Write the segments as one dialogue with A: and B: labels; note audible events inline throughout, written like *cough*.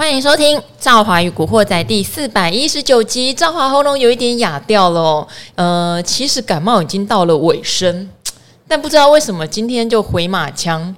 A: 欢迎收听《赵华与古惑仔》第四百一十九集。赵华喉咙有一点哑掉了，呃，其实感冒已经到了尾声，但不知道为什么今天就回马枪。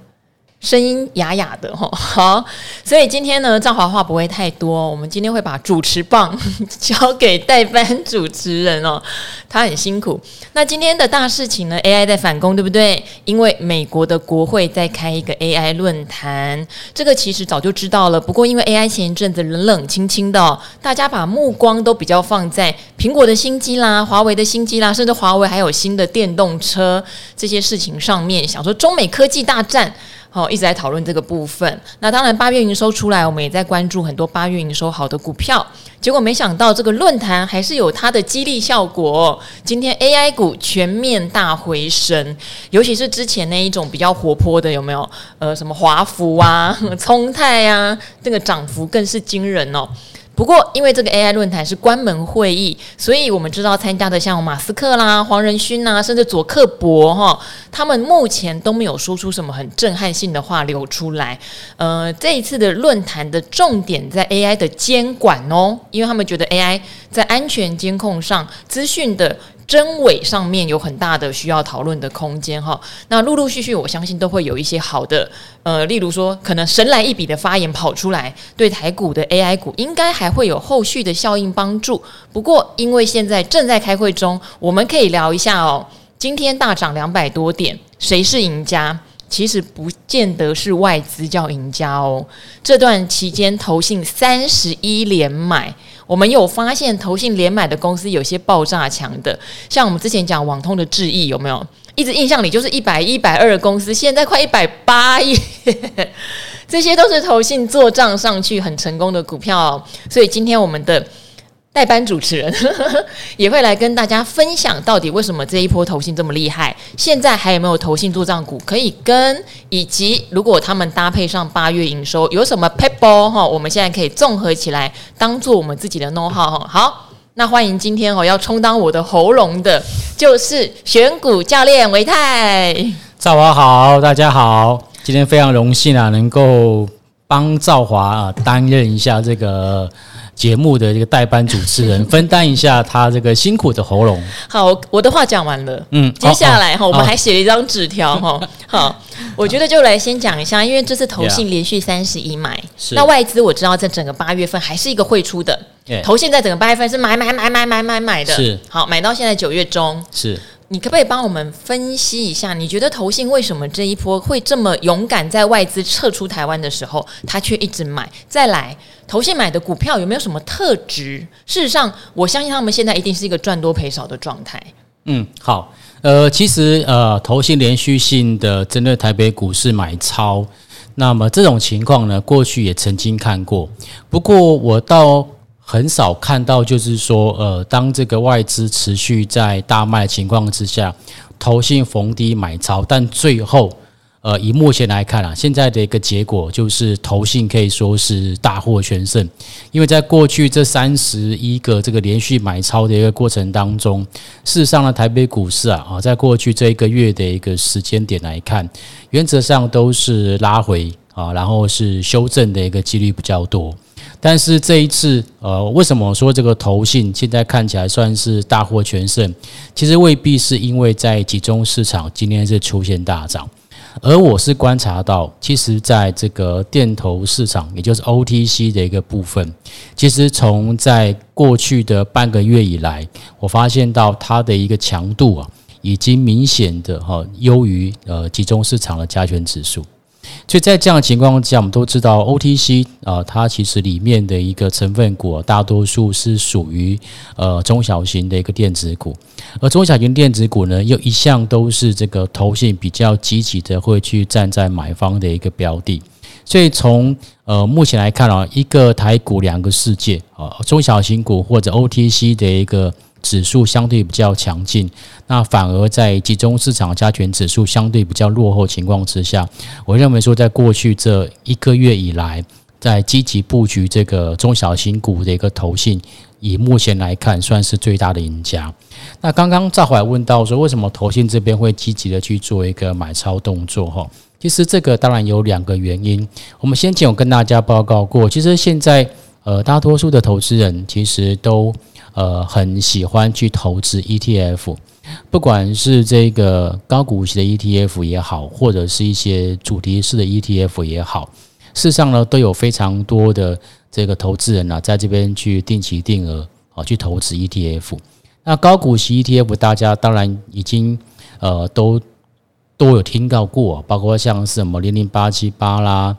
A: 声音哑哑的哈，好，所以今天呢，赵华话不会太多。我们今天会把主持棒 *laughs* 交给代班主持人哦，他很辛苦。那今天的大事情呢，AI 在反攻，对不对？因为美国的国会在开一个 AI 论坛，这个其实早就知道了。不过因为 AI 前一阵子冷冷清清的，大家把目光都比较放在苹果的新机啦、华为的新机啦，甚至华为还有新的电动车这些事情上面，想说中美科技大战。好，一直在讨论这个部分。那当然，八月营收出来，我们也在关注很多八月营收好的股票。结果没想到，这个论坛还是有它的激励效果。今天 AI 股全面大回升，尤其是之前那一种比较活泼的，有没有？呃，什么华孚啊、*laughs* 聪泰啊，这个涨幅更是惊人哦。不过，因为这个 AI 论坛是关门会议，所以我们知道参加的像马斯克啦、黄仁勋呐，甚至佐克伯哈，他们目前都没有说出什么很震撼性的话流出来。呃，这一次的论坛的重点在 AI 的监管哦，因为他们觉得 AI 在安全监控上、资讯的。真伪上面有很大的需要讨论的空间哈，那陆陆续续我相信都会有一些好的，呃，例如说可能神来一笔的发言跑出来，对台股的 AI 股应该还会有后续的效应帮助。不过因为现在正在开会中，我们可以聊一下哦。今天大涨两百多点，谁是赢家？其实不见得是外资叫赢家哦。这段期间投信三十一连买。我们有发现，投信连买的公司有些爆炸强的，像我们之前讲网通的智易有没有？一直印象里就是一百一百二的公司，现在快一百八耶，*laughs* 这些都是投信做账上去很成功的股票。所以今天我们的。代班主持人 *laughs* 也会来跟大家分享，到底为什么这一波投信这么厉害？现在还有没有投信做账股可以跟？以及如果他们搭配上八月营收，有什么撇步哈？我们现在可以综合起来，当做我们自己的 know how 哈。好，那欢迎今天哦要充当我的喉咙的，就是选股教练维泰。
B: 赵华好，大家好，今天非常荣幸啊，能够帮赵华啊担任一下这个。节目的这个代班主持人，*laughs* 分担一下他这个辛苦的喉咙。
A: 好，我的话讲完了。嗯，接下来哈，我们还写了一张纸条哈。好，我觉得就来先讲一下，因为这次投信连续三十一买，那外资我知道在整个八月份还是一个汇出的。投信在整个八月份是买买买买买买买的。是，好，买到现在九月中。是。你可不可以帮我们分析一下？你觉得投信为什么这一波会这么勇敢，在外资撤出台湾的时候，他却一直买？再来，投信买的股票有没有什么特质？事实上，我相信他们现在一定是一个赚多赔少的状态。
B: 嗯，好，呃，其实呃，投信连续性的针对台北股市买超，那么这种情况呢，过去也曾经看过。不过我到。很少看到，就是说，呃，当这个外资持续在大卖情况之下，投信逢低买超，但最后，呃，以目前来看啊，现在的一个结果就是投信可以说是大获全胜，因为在过去这三十一个这个连续买超的一个过程当中，事实上呢，台北股市啊，啊，在过去这一个月的一个时间点来看，原则上都是拉回啊，然后是修正的一个几率比较多。但是这一次，呃，为什么说这个投信现在看起来算是大获全胜？其实未必是因为在集中市场今天是出现大涨，而我是观察到，其实在这个电投市场，也就是 OTC 的一个部分，其实从在过去的半个月以来，我发现到它的一个强度啊，已经明显的哈优于呃集中市场的加权指数。所以在这样的情况下，我们都知道 OTC 啊，它其实里面的一个成分股，大多数是属于呃中小型的一个电子股，而中小型电子股呢，又一向都是这个投信比较积极的会去站在买方的一个标的。所以从呃目前来看啊，一个台股两个世界啊，中小型股或者 OTC 的一个。指数相对比较强劲，那反而在集中市场加权指数相对比较落后情况之下，我认为说，在过去这一个月以来，在积极布局这个中小型股的一个投信，以目前来看算是最大的赢家。那刚刚赵怀问到说，为什么投信这边会积极的去做一个买超动作？哈，其实这个当然有两个原因。我们先前有跟大家报告过，其实现在呃大多数的投资人其实都呃很喜欢去投资 ETF，不管是这个高股息的 ETF 也好，或者是一些主题式的 ETF 也好。事实上呢，都有非常多的这个投资人呢，在这边去定期定额啊，去投资 ETF。那高股息 ETF，大家当然已经呃都都有听到过，包括像是什么零零八七八啦。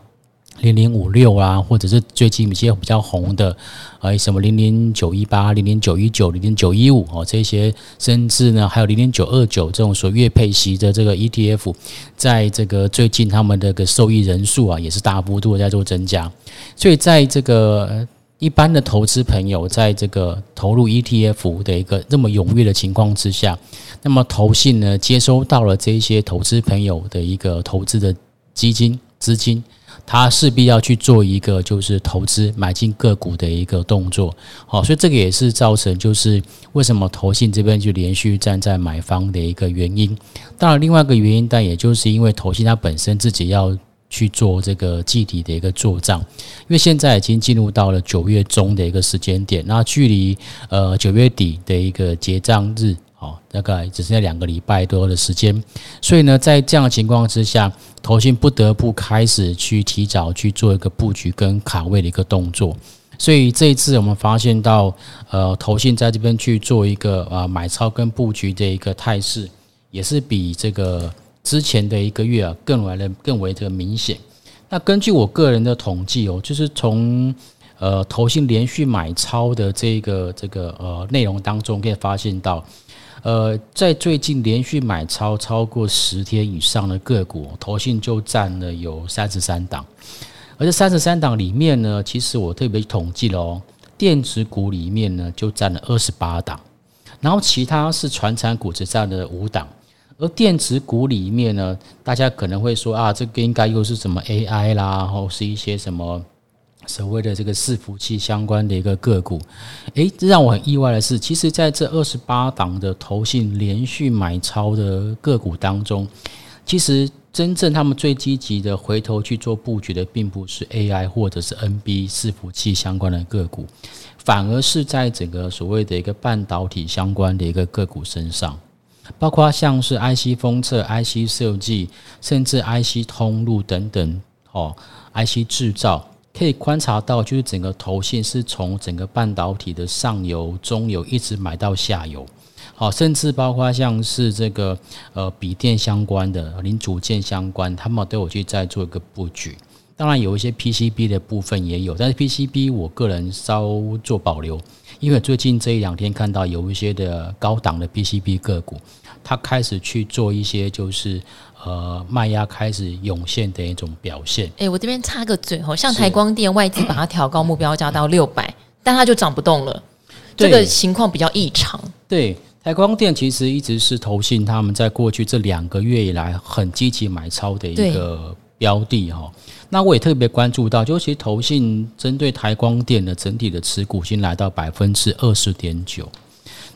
B: 零零五六啊，或者是最近一些比较红的，哎，什么零零九一八、零零九一九、零零九一五哦，这些，甚至呢，还有零零九二九这种所月配息的这个 ETF，在这个最近他们的个受益人数啊，也是大幅度在做增加。所以，在这个一般的投资朋友，在这个投入 ETF 的一个这么踊跃的情况之下，那么投信呢，接收到了这些投资朋友的一个投资的基金资金。他势必要去做一个就是投资买进个股的一个动作，好，所以这个也是造成就是为什么投信这边就连续站在买方的一个原因。当然，另外一个原因，但也就是因为投信它本身自己要去做这个具体的一个做账，因为现在已经进入到了九月中的一个时间点，那距离呃九月底的一个结账日。哦，大概只剩下两个礼拜多的时间，所以呢，在这样的情况之下，投信不得不开始去提早去做一个布局跟卡位的一个动作。所以这一次我们发现到，呃，投信在这边去做一个啊买超跟布局的一个态势，也是比这个之前的一个月啊更为的更为的明显。那根据我个人的统计哦，就是从呃投信连续买超的这个这个呃内容当中，可以发现到。呃，在最近连续买超超过十天以上的个股，投信就占了有三十三档，而这三十三档里面呢，其实我特别统计了哦，电子股里面呢就占了二十八档，然后其他是传产股只占了五档，而电子股里面呢，大家可能会说啊，这个应该又是什么 AI 啦，或是一些什么。所谓的这个伺服器相关的一个个股，诶，这让我很意外的是，其实在这二十八档的投信连续买超的个股当中，其实真正他们最积极的回头去做布局的，并不是 AI 或者是 NB 伺服器相关的个股，反而是在整个所谓的一个半导体相关的一个个股身上，包括像是 IC 封测、IC 设计，甚至 IC 通路等等，哦，IC 制造。可以观察到，就是整个投信是从整个半导体的上游、中游一直买到下游，好，甚至包括像是这个呃笔电相关的零组件相关，他们都有去在做一个布局。当然有一些 PCB 的部分也有，但是 PCB 我个人稍做保留，因为最近这一两天看到有一些的高档的 PCB 个股，它开始去做一些就是。呃，卖压开始涌现的一种表现。哎，我这边插个嘴哈，像台光电外资把它调高目标价到 *laughs* 六百，但它就涨不动了，这个情况比较异常。对，台光电其实一直是投信他们在过去这两个月以来很积极买超的一个标的哈。那我也特别关注到，就其实投信针对台光电的整体的持股已经来到百分之二十点九。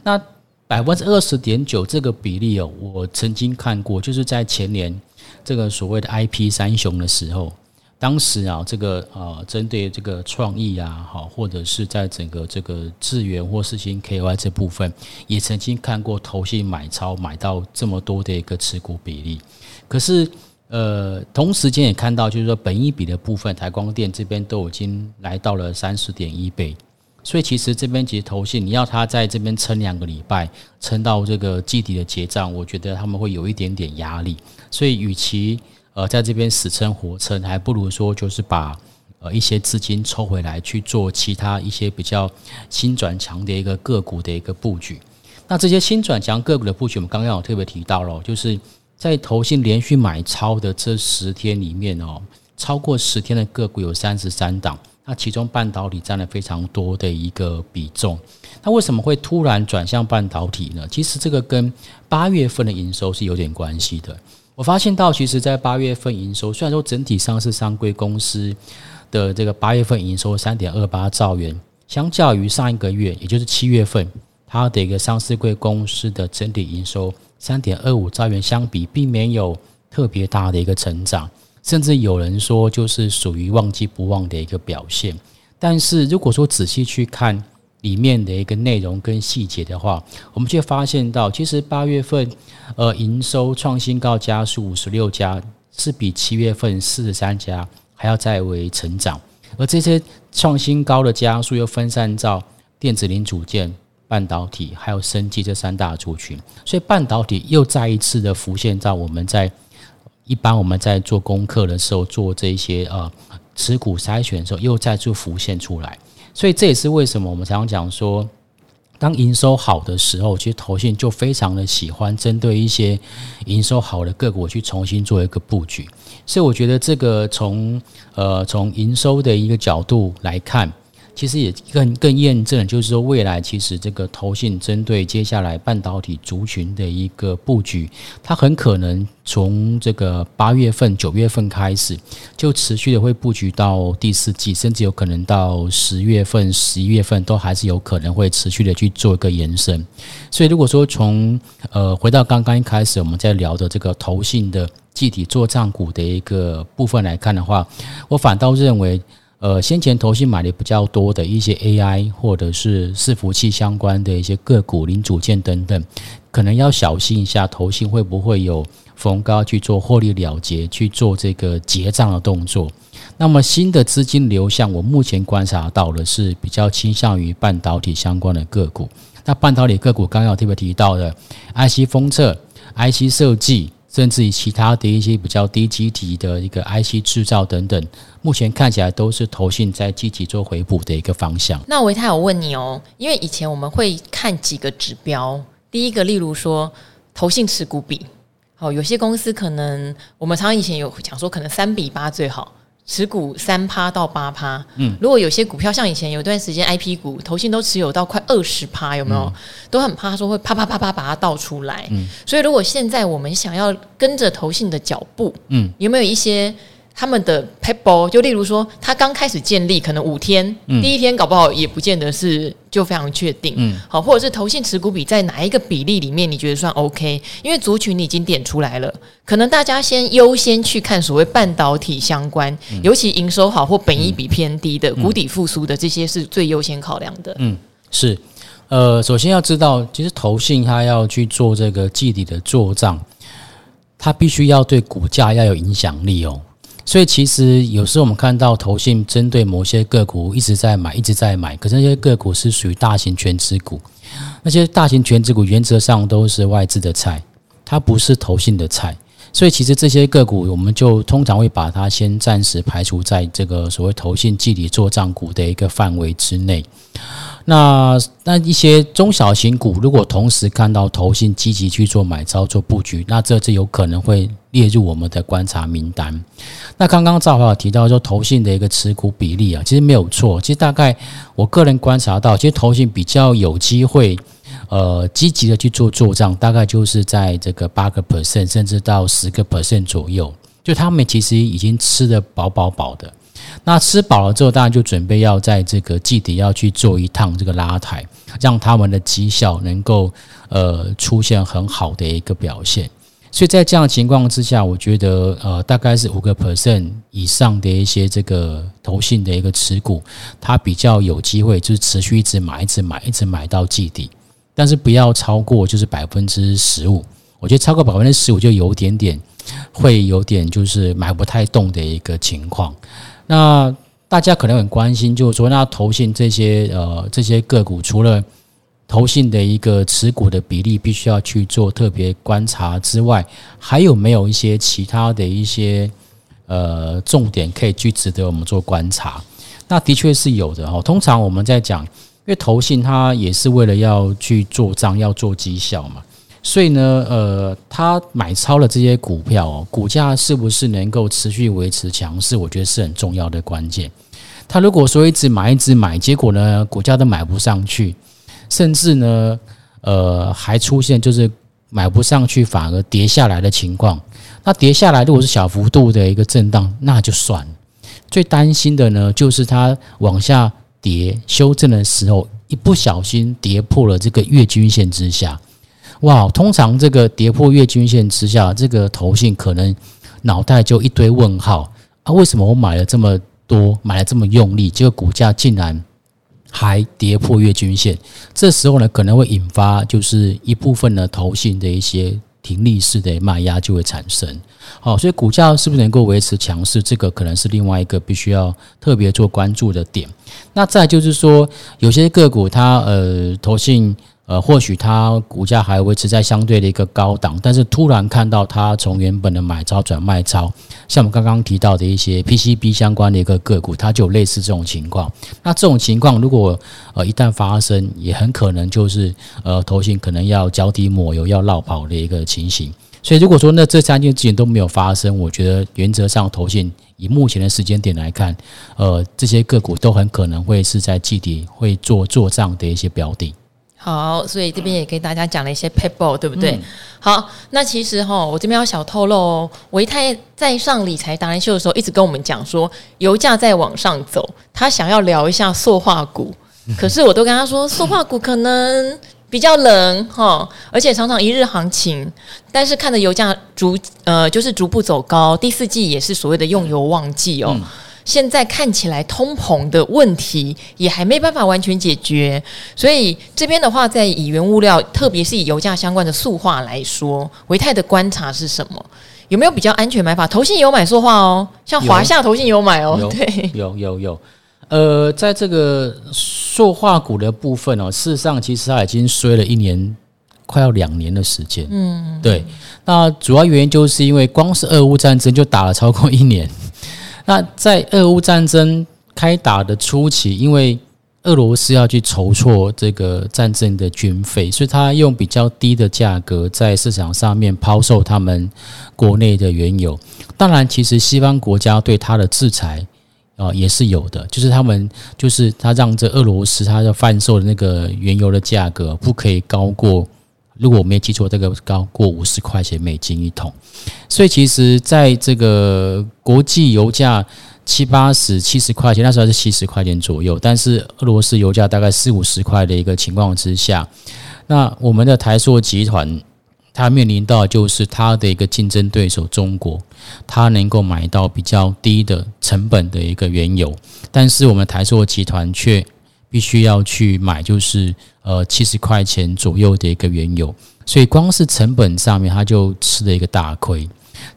B: 那百分之二十点九这个比例哦，我曾经看过，就是在前年这个所谓的 IP 三雄的时候，当时啊，这个呃，针对这个创意啊，好，或者是在整个这个智源或是新 KY 这部分，也曾经看过投信买超买到这么多的一个持股比例。可是呃，同时间也看到，就是说本一比的部分，台光电这边都已经来到了三十点一倍。所以其实这边其实投信，你要他在这边撑两个礼拜，撑到这个季底的结账，我觉得他们会有一点点压力。所以与其呃在这边死撑活撑，还不如说就是把呃一些资金抽回来去做其他一些比较新转强的一个个股的一个布局。那这些新转强个股的布局，我们刚刚有特别提到了，就是在投信连续买超的这十天里面哦，超过十天的个股有三十三档。那其中半导体占了非常多的一个比重，那为什么会突然转向半导体呢？其实这个跟八月份的营收是有点关系的，我发现到，其实，在八月份营收，虽然说整体上市商柜公司的这个八月份营收三点二八兆元，相较于上一个月，也就是七月份，它的一个上市柜公司的整体营收三点二五兆元相比，并没有特别大的一个成长，甚至有人说，就是属于旺季不旺的一个表现。但是如果说仔细去看，里面的一个内容跟细节的话，我们却发现到，其实八月份，呃，营收创新高加速五十六家，是比七月份四十三家还要再为成长，而这些创新高的加速又分散到电子零组件、半导体还有生技这三大族群，所以半导体又再一次的浮现在我们在一般我们在做功课的时候做这些呃持股筛选的时候，又再次浮现出来。所以这也是为什么我们常常讲说，当营收好的时候，其实投信就非常的喜欢针对一些营收好的个股去重新做一个布局。所以我觉得这个从呃从营收的一个角度来看。其实也更更验证，就是说未来其实这个投信针对接下来半导体族群的一个布局，它很可能从这个八月份、九月份开始，就持续的会布局到第四季，甚至有可能到十月份、十一月份都还是有可能会持续的去做一个延伸。所以如果说从呃回到刚刚一开始我们在聊的这个投信的具体做账股的一个部分来看的话，我反倒认为。呃，先前投信买的比较多的一些 AI 或者是伺服器相关的一些个股、零组件等等，可能要小心一下，投信会不会有逢高去做获利了结、去做这个结账的动作。那么新的资金流向，我目前观察到的是比较倾向于半导体相关的个股。那半导体个股刚刚有特别提到的 IC 封测、IC 设计。甚至于其他的一些比较低基体的一个 IC 制造等等，目前看起来都是投信在积极做回补的一个方向。
A: 那维泰，我问你哦，因为以前我们会看几个指标，第一个，例如说投信持股比，哦，有些公司可能我们常常以前有讲说，可能三比八最好。持股三趴到八趴，嗯，如果有些股票像以前有段时间 I P 股，投信都持有到快二十趴，有没有？嗯、都很怕说会啪啪啪啪把它倒出来，嗯，所以如果现在我们想要跟着投信的脚步，嗯，有没有一些？他们的 paper 就例如说，他刚开始建立，可能五天，嗯、第一天搞不好也不见得是就非常确定，嗯，好，或者是投信持股比在哪一个比例里面，你觉得算 OK？因为族群你已经点出来了，可能大家先优先去看所谓半导体相关，嗯、尤其营收好或本益比偏低的、谷、嗯、底复苏的这些是最优先考量的。
B: 嗯，是，呃，首先要知道，其实投信它要去做这个季底的做账，它必须要对股价要有影响力哦。所以其实有时候我们看到投信针对某些个股一直在买，一直在买，可是那些个股是属于大型全资股，那些大型全资股原则上都是外资的菜，它不是投信的菜。所以其实这些个股我们就通常会把它先暂时排除在这个所谓投信季底做账股的一个范围之内。那那一些中小型股，如果同时看到投信积极去做买超做布局，那这次有可能会列入我们的观察名单。那刚刚赵华有提到说投信的一个持股比例啊，其实没有错。其实大概我个人观察到，其实投信比较有机会，呃，积极的去做做账，大概就是在这个八个 percent 甚至到十个 percent 左右。就他们其实已经吃得饱饱饱的。那吃饱了之后，当然就准备要在这个季底要去做一趟这个拉抬，让他们的绩效能够呃出现很好的一个表现。所以在这样的情况之下，我觉得呃大概是五个 percent 以上的一些这个投信的一个持股，它比较有机会就是持续一直买，一直买，一直买到季底，但是不要超过就是百分之十五。我觉得超过百分之十五就有点点会有点就是买不太动的一个情况。那大家可能很关心，就是说，那投信这些呃这些个股，除了投信的一个持股的比例必须要去做特别观察之外，还有没有一些其他的一些呃重点可以去值得我们做观察？那的确是有的哦。通常我们在讲，因为投信它也是为了要去做账，要做绩效嘛。所以呢，呃，他买超了这些股票哦，股价是不是能够持续维持强势？我觉得是很重要的关键。他如果说一直买，一直买，结果呢，股价都买不上去，甚至呢，呃，还出现就是买不上去反而跌下来的情况，那跌下来如果是小幅度的一个震荡，那就算了。最担心的呢，就是它往下跌修正的时候，一不小心跌破了这个月均线之下。哇，通常这个跌破月均线之下，这个投信可能脑袋就一堆问号啊！为什么我买了这么多，买了这么用力，结果股价竟然还跌破月均线？这时候呢，可能会引发就是一部分的投信的一些停利式的卖压就会产生。好，所以股价是不是能够维持强势，这个可能是另外一个必须要特别做关注的点。那再就是说，有些个股它呃投信。呃，或许它股价还维持在相对的一个高档，但是突然看到它从原本的买超转卖超，像我们刚刚提到的一些 PCB 相关的一个个股，它就有类似这种情况。那这种情况如果呃一旦发生，也很可能就是呃投信可能要脚底抹油要落跑的一个情形。所以如果说那这三件事情都没有发生，我觉得原则上投信以目前的时间点来看，呃这些个股都很可能会是在季底会做做账的一些标的。
A: 好，所以这边也给大家讲了一些 paper，，对不对？嗯、好，那其实哈，我这边要小透露哦，维泰在上理财达人秀的时候，一直跟我们讲说，油价在往上走，他想要聊一下塑化股，*laughs* 可是我都跟他说，塑化股可能比较冷哈，而且常常一日行情，但是看着油价逐呃就是逐步走高，第四季也是所谓的用油旺季哦。嗯现在看起来通膨的问题也还没办法完全解决，所以这边的话，在以原物料，特别是以油价相关的塑化来说，维泰的观察是什么？有没有比较安全买法？投信有买塑化哦，像华夏投信有买哦，
B: 有
A: 对，
B: 有有有。呃，在这个塑化股的部分哦，事实上其实它已经衰了一年，快要两年的时间。嗯，对。那主要原因就是因为光是俄乌战争就打了超过一年。那在俄乌战争开打的初期，因为俄罗斯要去筹措这个战争的军费，所以他用比较低的价格在市场上面抛售他们国内的原油。当然，其实西方国家对他的制裁啊也是有的，就是他们就是他让这俄罗斯他要贩售的那个原油的价格不可以高过。如果我没记错，这个高过五十块钱美金一桶，所以其实在这个国际油价七八十、七十块钱，那时候是七十块钱左右，但是俄罗斯油价大概四五十块的一个情况之下，那我们的台塑集团，它面临到就是它的一个竞争对手中国，它能够买到比较低的成本的一个原油，但是我们台塑集团却必须要去买，就是。呃，七十块钱左右的一个原油，所以光是成本上面，它就吃了一个大亏。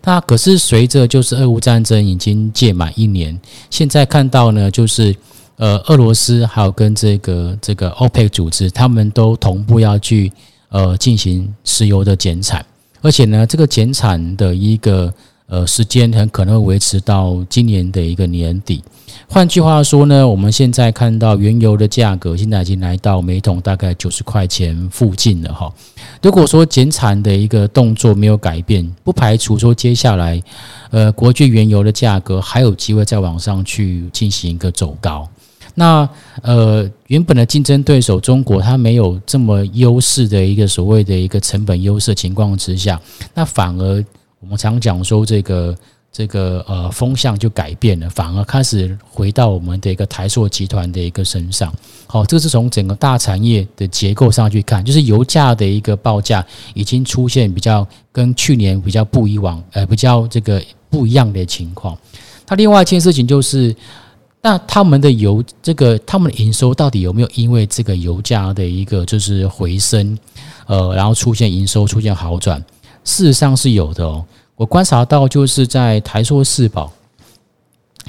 B: 那可是随着就是俄乌战争已经届满一年，现在看到呢，就是呃，俄罗斯还有跟这个这个 OPEC 组织，他们都同步要去呃进行石油的减产，而且呢，这个减产的一个。呃，时间很可能会维持到今年的一个年底。换句话说呢，我们现在看到原油的价格现在已经来到每桶大概九十块钱附近了哈。如果说减产的一个动作没有改变，不排除说接下来，呃，国际原油的价格还有机会再往上去进行一个走高。那呃，原本的竞争对手中国，它没有这么优势的一个所谓的一个成本优势情况之下，那反而。我们常讲说，这个这个呃风向就改变了，反而开始回到我们的一个台塑集团的一个身上。好，这是从整个大产业的结构上去看，就是油价的一个报价已经出现比较跟去年比较不以往，呃，比较这个不一样的情况。那另外一件事情就是，那他们的油这个他们的营收到底有没有因为这个油价的一个就是回升，呃，然后出现营收出现好转？事实上是有的哦，我观察到就是在台塑四宝，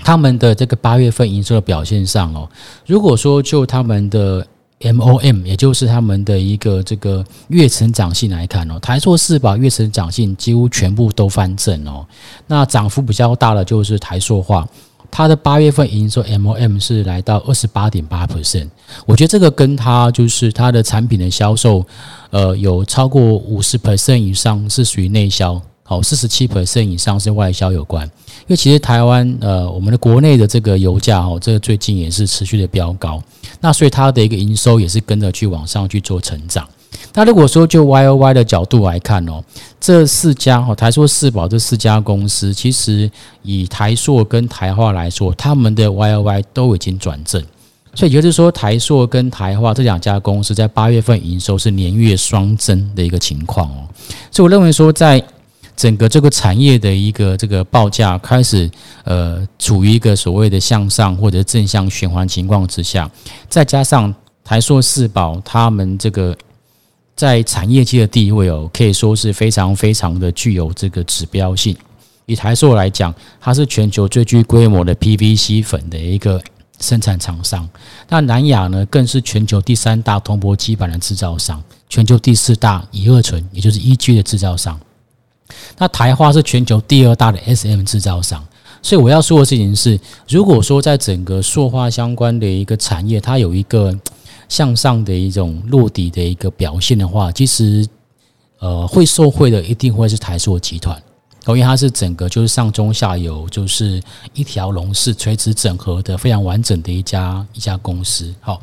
B: 他们的这个八月份营收的表现上哦，如果说就他们的 MOM，也就是他们的一个这个月成长性来看哦，台塑四宝月成长性几乎全部都翻正哦，那涨幅比较大的就是台塑化。它的八月份营收 MOM 是来到二十八点八 percent，我觉得这个跟它就是它的产品的销售，呃，有超过五十 percent 以上是属于内销，好，四十七 percent 以上是外销有关。因为其实台湾呃，我们的国内的这个油价哦，这个最近也是持续的飙高，那所以它的一个营收也是跟着去往上去做成长。那如果说就 Y O Y 的角度来看哦，这四家哦，台塑四宝这四家公司，其实以台塑跟台化来说，他们的 Y O Y 都已经转正，所以也就是说，台塑跟台化这两家公司在八月份营收是年月双增的一个情况哦。所以我认为说，在整个这个产业的一个这个报价开始呃处于一个所谓的向上或者正向循环情况之下，再加上台塑四宝他们这个。在产业界的地位哦，可以说是非常非常的具有这个指标性。以台塑来讲，它是全球最具规模的 PVC 粉的一个生产厂商。那南亚呢，更是全球第三大铜箔基板的制造商，全球第四大乙二醇，也就是 EG 的制造商。那台化是全球第二大的 SM 制造商。所以我要说的事情是，如果说在整个塑化相关的一个产业，它有一个。向上的一种落底的一个表现的话，其实呃会受惠的一定会是台塑集团，因为它是整个就是上中下游就是一条龙式垂直整合的非常完整的一家一家公司。好，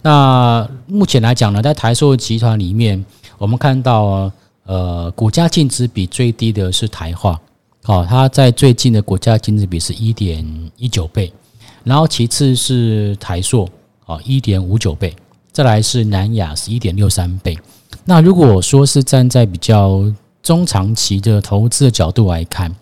B: 那目前来讲呢，在台塑集团里面，我们看到呃股价净值比最低的是台化，好，它在最近的股价净值比是一点一九倍，然后其次是台塑，啊一点五九倍。再来是南亚是一点六三倍。那如果说是站在比较中长期的投资的角度来看，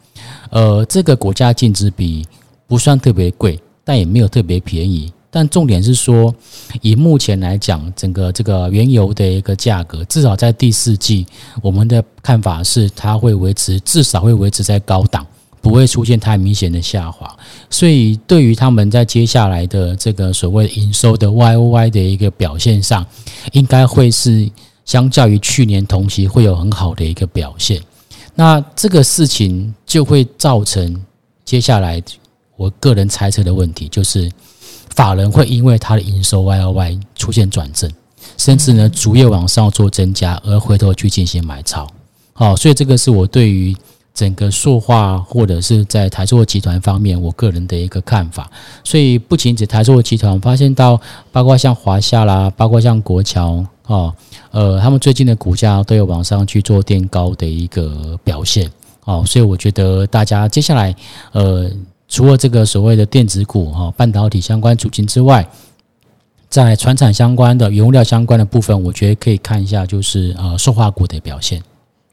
B: 呃，这个股价净值比不算特别贵，但也没有特别便宜。但重点是说，以目前来讲，整个这个原油的一个价格，至少在第四季，我们的看法是它会维持，至少会维持在高档。不会出现太明显的下滑，所以对于他们在接下来的这个所谓营收的 Y O Y 的一个表现上，应该会是相较于去年同期会有很好的一个表现。那这个事情就会造成接下来我个人猜测的问题，就是法人会因为他的营收 Y O Y 出现转正，甚至呢逐月往上做增加，而回头去进行买超。好，所以这个是我对于。整个塑化或者是在台塑集团方面，我个人的一个看法。所以不仅指台塑集团，发现到包括像华夏啦，包括像国桥哦，呃，他们最近的股价都有往上去做垫高的一个表现哦。所以我觉得大家接下来呃，除了这个所谓的电子股哈、半导体相关族群之外，在传产相关的原物料相关的部分，我觉得可以看一下，就是呃，塑化股的表现。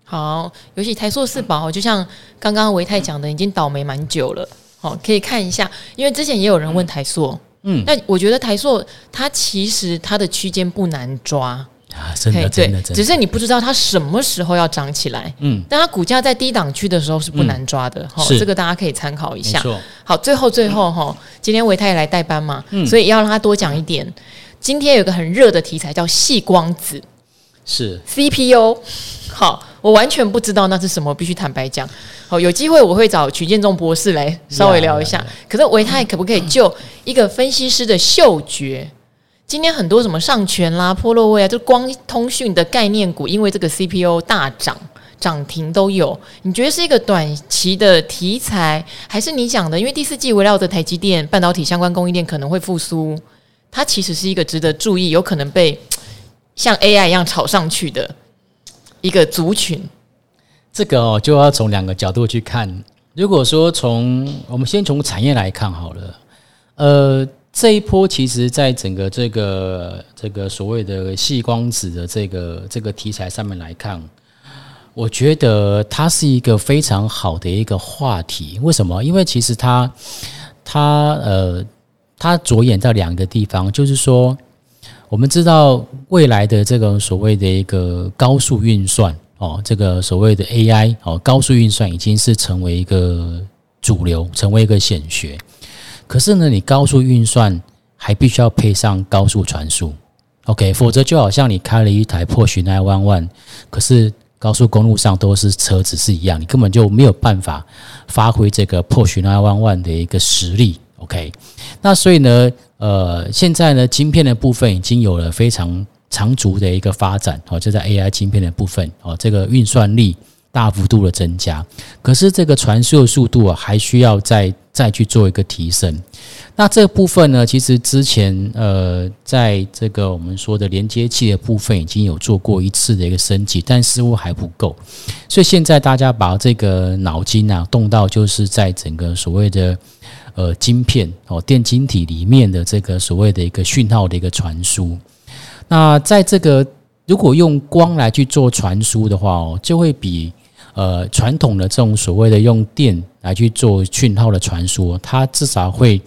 A: 好，尤其台塑四宝，就像刚刚维泰讲的，已经倒霉蛮久了。好，可以看一下，因为之前也有人问台塑，嗯，那我觉得台塑它其实它的区间不难抓。
B: 啊，真的真的，
A: 只是你不知道它什么时候要涨起来，嗯，但它股价在低档区的时候是不难抓的，好，这个大家可以参考一下。好，最后最后哈，今天维泰也来代班嘛，所以要让他多讲一点。今天有个很热的题材叫细光子，
B: 是
A: CPU，好。我完全不知道那是什么，必须坦白讲。好，有机会我会找曲建中博士来稍微聊一下。可是维泰可不可以就一个分析师的嗅觉？今天很多什么上权啦、波洛威啊，就光通讯的概念股，因为这个 CPU 大涨涨停都有。你觉得是一个短期的题材，还是你讲的？因为第四季围绕着台积电半导体相关供应链可能会复苏，它其实是一个值得注意，有可能被像 AI 一样炒上去的。一个族群，
B: 这个哦就要从两个角度去看。如果说从我们先从产业来看好了，呃，这一波其实在整个这个这个所谓的细光子的这个这个题材上面来看，我觉得它是一个非常好的一个话题。为什么？因为其实它它呃它着眼在两个地方，就是说。我们知道未来的这个所谓的一个高速运算哦，这个所谓的 AI 哦，高速运算已经是成为一个主流，成为一个显学。可是呢，你高速运算还必须要配上高速传输，OK，否则就好像你开了一台 Porsche 911，可是高速公路上都是车子是一样，你根本就没有办法发挥这个 Porsche 911的一个实力，OK。那所以呢？呃，现在呢，晶片的部分已经有了非常长足的一个发展哦，就在 AI 晶片的部分哦，这个运算力，大幅度的增加，可是这个传输的速度啊，还需要再再去做一个提升。那这部分呢，其实之前呃，在这个我们说的连接器的部分已经有做过一次的一个升级，但似乎还不够。所以现在大家把这个脑筋啊动到，就是在整个所谓的呃晶片哦电晶体里面的这个所谓的一个讯号的一个传输。那在这个如果用光来去做传输的话哦，就会比呃传统的这种所谓的用电来去做讯号的传输，它至少会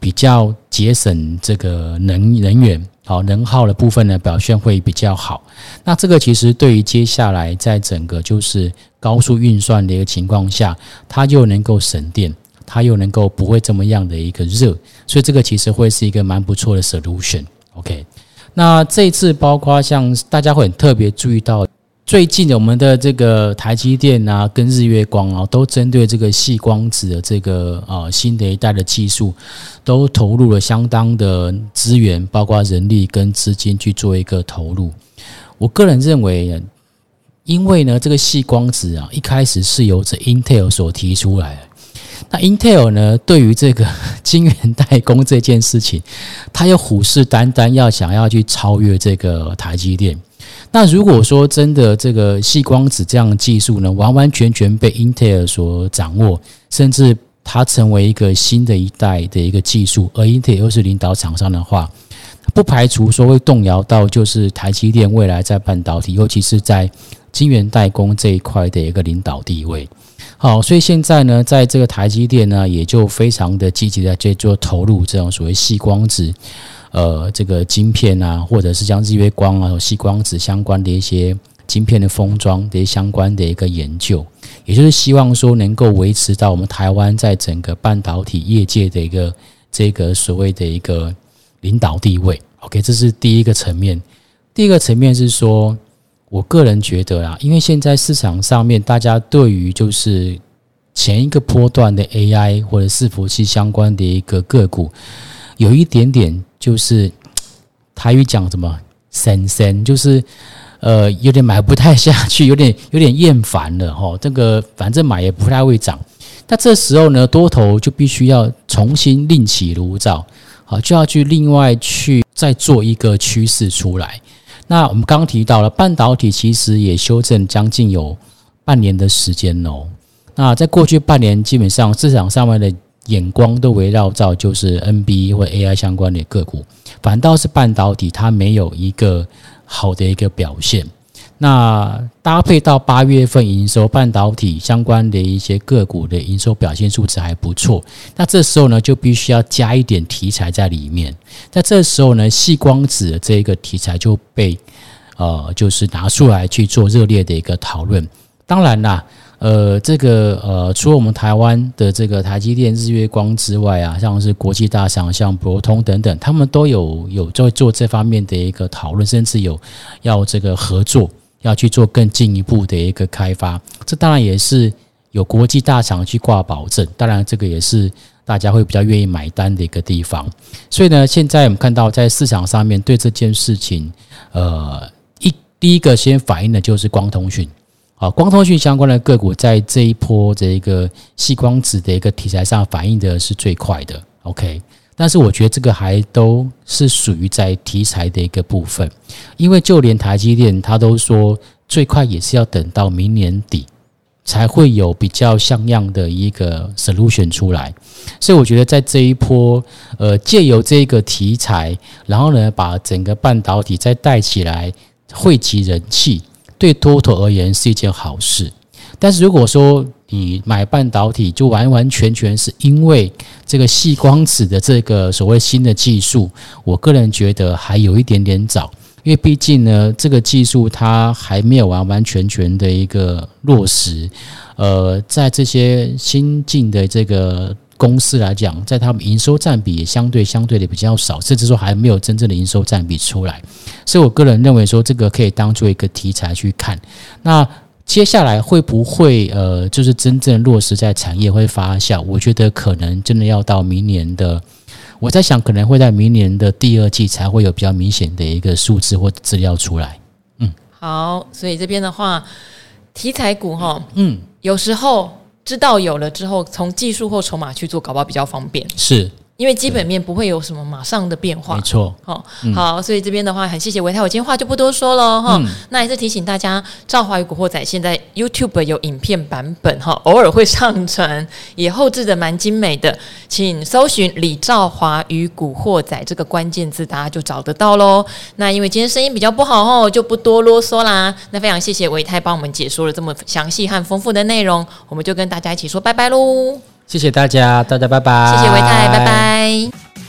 B: 比较节省这个能能源，好能耗的部分呢表现会比较好。那这个其实对于接下来在整个就是高速运算的一个情况下，它就能够省电，它又能够不会这么样的一个热，所以这个其实会是一个蛮不错的 solution。OK。那这次，包括像大家会很特别注意到，最近我们的这个台积电啊，跟日月光啊，都针对这个细光子的这个啊新的一代的技术，都投入了相当的资源，包括人力跟资金去做一个投入。我个人认为，因为呢，这个细光子啊，一开始是由这 Intel 所提出来的。那 Intel 呢，对于这个 *laughs* 晶圆代工这件事情，他又虎视眈眈，要想要去超越这个台积电。那如果说真的这个细光子这样的技术呢，完完全全被 Intel 所掌握，甚至它成为一个新的一代的一个技术，而 Intel 又是领导厂商的话，不排除说会动摇到就是台积电未来在半导体，尤其是在晶圆代工这一块的一个领导地位。好，所以现在呢，在这个台积电呢，也就非常的积极的在做投入这种所谓细光子，呃，这个晶片啊，或者是像日月光啊、细光子相关的一些晶片的封装的相关的一个研究，也就是希望说能够维持到我们台湾在整个半导体业界的一个这个所谓的一个领导地位。OK，这是第一个层面。第一个层面是说。我个人觉得啊，因为现在市场上面大家对于就是前一个波段的 AI 或者伺服器相关的一个个股，有一点点就是台语讲什么“神神”，就是呃有点买不太下去，*laughs* 有点有点厌烦了哈。这个反正买也不太会涨，那这时候呢，多头就必须要重新另起炉灶，好，就要去另外去再做一个趋势出来。那我们刚刚提到了半导体，其实也修正将近有半年的时间哦。那在过去半年，基本上市场上面的眼光都围绕在就是 NB 或 AI 相关的个股，反倒是半导体它没有一个好的一个表现。那搭配到八月份营收，半导体相关的一些个股的营收表现数值还不错。那这时候呢，就必须要加一点题材在里面。在这时候呢，细光子的这个题材就被呃，就是拿出来去做热烈的一个讨论。当然啦，呃，这个呃，除了我们台湾的这个台积电、日月光之外啊，像是国际大厂，像博通等等，他们都有有在做这方面的一个讨论，甚至有要这个合作。要去做更进一步的一个开发，这当然也是有国际大厂去挂保证，当然这个也是大家会比较愿意买单的一个地方。所以呢，现在我们看到在市场上面对这件事情，呃，一第一个先反映的就是光通讯，啊，光通讯相关的个股在这一波这一个细光子的一个题材上反映的是最快的。OK。但是我觉得这个还都是属于在题材的一个部分，因为就连台积电他都说最快也是要等到明年底才会有比较像样的一个 solution 出来，所以我觉得在这一波，呃，借由这个题材，然后呢把整个半导体再带起来，汇集人气，对多头而言是一件好事。但是如果说你买半导体，就完完全全是因为这个细光子的这个所谓新的技术，我个人觉得还有一点点早，因为毕竟呢，这个技术它还没有完完全全的一个落实。呃，在这些新进的这个公司来讲，在他们营收占比也相对相对的比较少，甚至说还没有真正的营收占比出来。所以我个人认为说，这个可以当做一个题材去看。那接下来会不会呃，就是真正落实在产业会发酵？我觉得可能真的要到明年的，我在想可能会在明年的第二季才会有比较明显的一个数字或资料出来。嗯，
A: 好，所以这边的话。题材股哈，嗯，有时候知道有了之后，从技术或筹码去做，搞不好比较方便。
B: 是。
A: 因为基本面不会有什么马上的变化，
B: 没错。
A: 好，好，所以这边的话很谢谢维泰，我今天话就不多说了哈。那还是提醒大家，赵华与古惑仔现在 YouTube 有影片版本哈，偶尔会上传，也后置的蛮精美的，请搜寻李兆华与古惑仔这个关键字，大家就找得到喽。那因为今天声音比较不好哦，就不多啰嗦啦。那非常谢谢维泰帮我们解说了这么详细和丰富的内容，我们就跟大家一起说拜拜喽。
B: 谢谢大家，大家拜拜。
A: 谢谢维泰，拜拜。